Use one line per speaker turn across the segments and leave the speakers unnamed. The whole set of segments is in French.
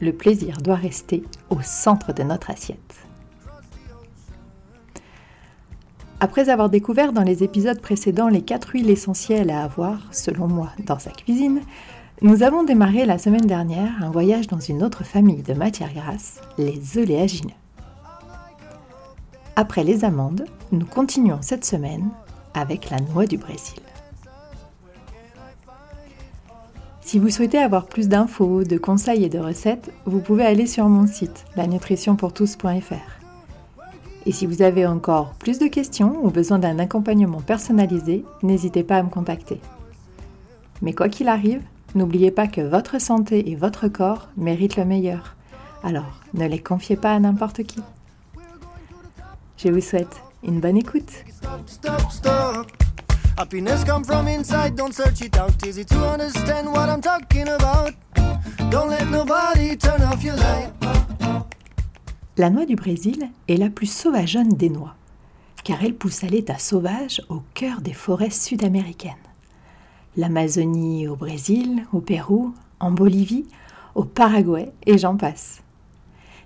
le plaisir doit rester au centre de notre assiette. Après avoir découvert dans les épisodes précédents les quatre huiles essentielles à avoir, selon moi, dans sa cuisine, nous avons démarré la semaine dernière un voyage dans une autre famille de matières grasses, les oléagineux. Après les amandes, nous continuons cette semaine avec la noix du Brésil. Si vous souhaitez avoir plus d'infos, de conseils et de recettes, vous pouvez aller sur mon site, lanutritionpourtous.fr. Et si vous avez encore plus de questions ou besoin d'un accompagnement personnalisé, n'hésitez pas à me contacter. Mais quoi qu'il arrive, n'oubliez pas que votre santé et votre corps méritent le meilleur. Alors, ne les confiez pas à n'importe qui. Je vous souhaite une bonne écoute. La noix du Brésil est la plus sauvageonne des noix, car elle pousse à l'état sauvage au cœur des forêts sud-américaines. L'Amazonie au Brésil, au Pérou, en Bolivie, au Paraguay et j'en passe.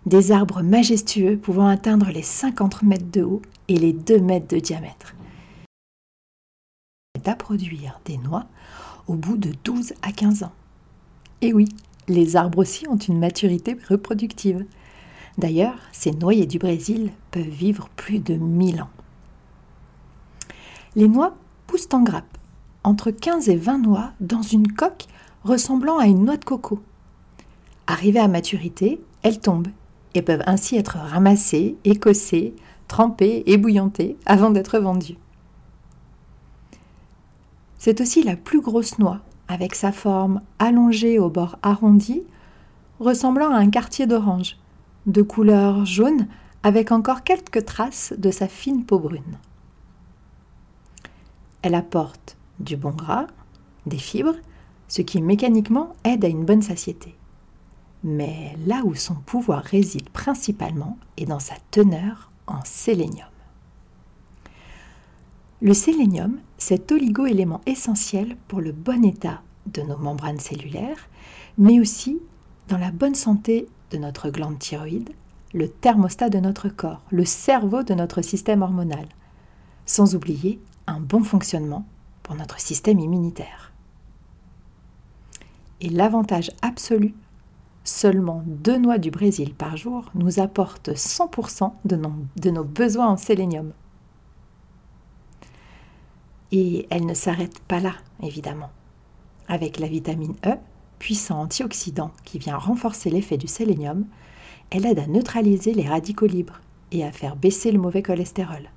Des arbres majestueux pouvant atteindre les 50 mètres de haut et les 2 mètres de diamètre à produire des noix au bout de 12 à 15 ans. Et oui, les arbres aussi ont une maturité reproductive. D'ailleurs, ces noyers du Brésil peuvent vivre plus de 1000 ans. Les noix poussent en grappe, entre 15 et 20 noix dans une coque ressemblant à une noix de coco. Arrivées à maturité, elles tombent et peuvent ainsi être ramassées, écossées, trempées et bouillantées avant d'être vendues. C'est aussi la plus grosse noix, avec sa forme allongée au bord arrondi, ressemblant à un quartier d'orange, de couleur jaune avec encore quelques traces de sa fine peau brune. Elle apporte du bon gras, des fibres, ce qui mécaniquement aide à une bonne satiété. Mais là où son pouvoir réside principalement est dans sa teneur en sélénium. Le sélénium, cet oligo-élément essentiel pour le bon état de nos membranes cellulaires, mais aussi dans la bonne santé de notre glande thyroïde, le thermostat de notre corps, le cerveau de notre système hormonal, sans oublier un bon fonctionnement pour notre système immunitaire. Et l'avantage absolu, seulement deux noix du Brésil par jour nous apportent 100% de nos, de nos besoins en sélénium. Et elle ne s'arrête pas là, évidemment. Avec la vitamine E, puissant antioxydant qui vient renforcer l'effet du sélénium, elle aide à neutraliser les radicaux libres et à faire baisser le mauvais cholestérol.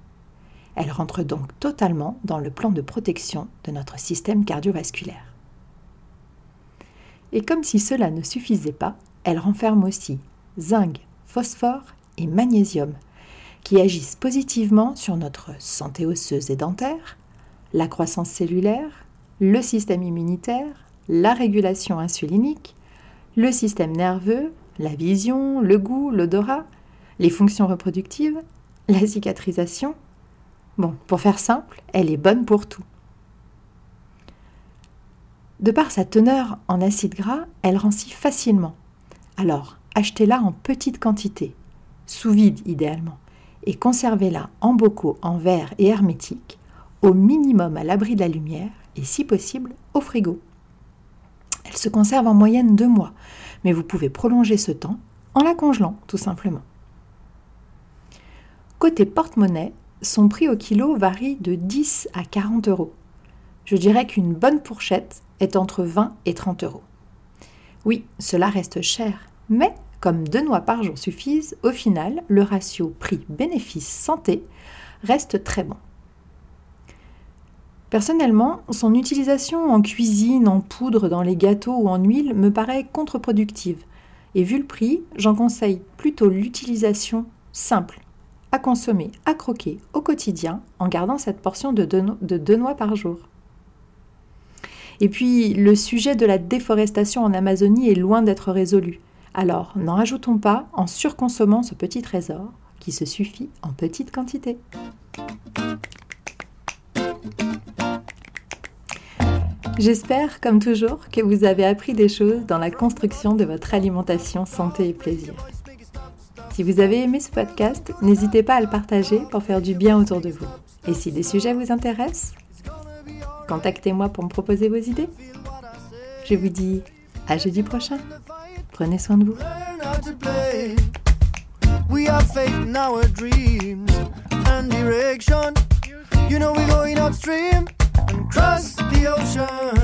Elle rentre donc totalement dans le plan de protection de notre système cardiovasculaire. Et comme si cela ne suffisait pas, elle renferme aussi zinc, phosphore et magnésium, qui agissent positivement sur notre santé osseuse et dentaire, la croissance cellulaire, le système immunitaire, la régulation insulinique, le système nerveux, la vision, le goût, l'odorat, les fonctions reproductives, la cicatrisation. Bon, pour faire simple, elle est bonne pour tout. De par sa teneur en acides gras, elle rancit facilement. Alors, achetez-la en petite quantité, sous vide idéalement, et conservez-la en bocaux en verre et hermétique au minimum à l'abri de la lumière et si possible au frigo. Elle se conserve en moyenne deux mois, mais vous pouvez prolonger ce temps en la congelant tout simplement. Côté porte-monnaie, son prix au kilo varie de 10 à 40 euros. Je dirais qu'une bonne fourchette est entre 20 et 30 euros. Oui, cela reste cher, mais comme deux noix par jour suffisent, au final, le ratio prix-bénéfice santé reste très bon. Personnellement, son utilisation en cuisine, en poudre, dans les gâteaux ou en huile me paraît contre-productive Et vu le prix, j'en conseille plutôt l'utilisation simple, à consommer, à croquer au quotidien en gardant cette portion de deux, noix par jour. Et puis, le sujet de la déforestation en Amazonie est loin d'être résolu. Alors, n'en rajoutons pas en surconsommant ce petit trésor qui se suffit en petite quantité. J'espère, comme toujours, que vous avez appris des choses dans la construction de votre alimentation santé et plaisir. Si vous avez aimé ce podcast, n'hésitez pas à le partager pour faire du bien autour de vous. Et si des sujets vous intéressent, contactez-moi pour me proposer vos idées. Je vous dis à jeudi prochain. Prenez soin de vous. You know we're going upstream. Yeah.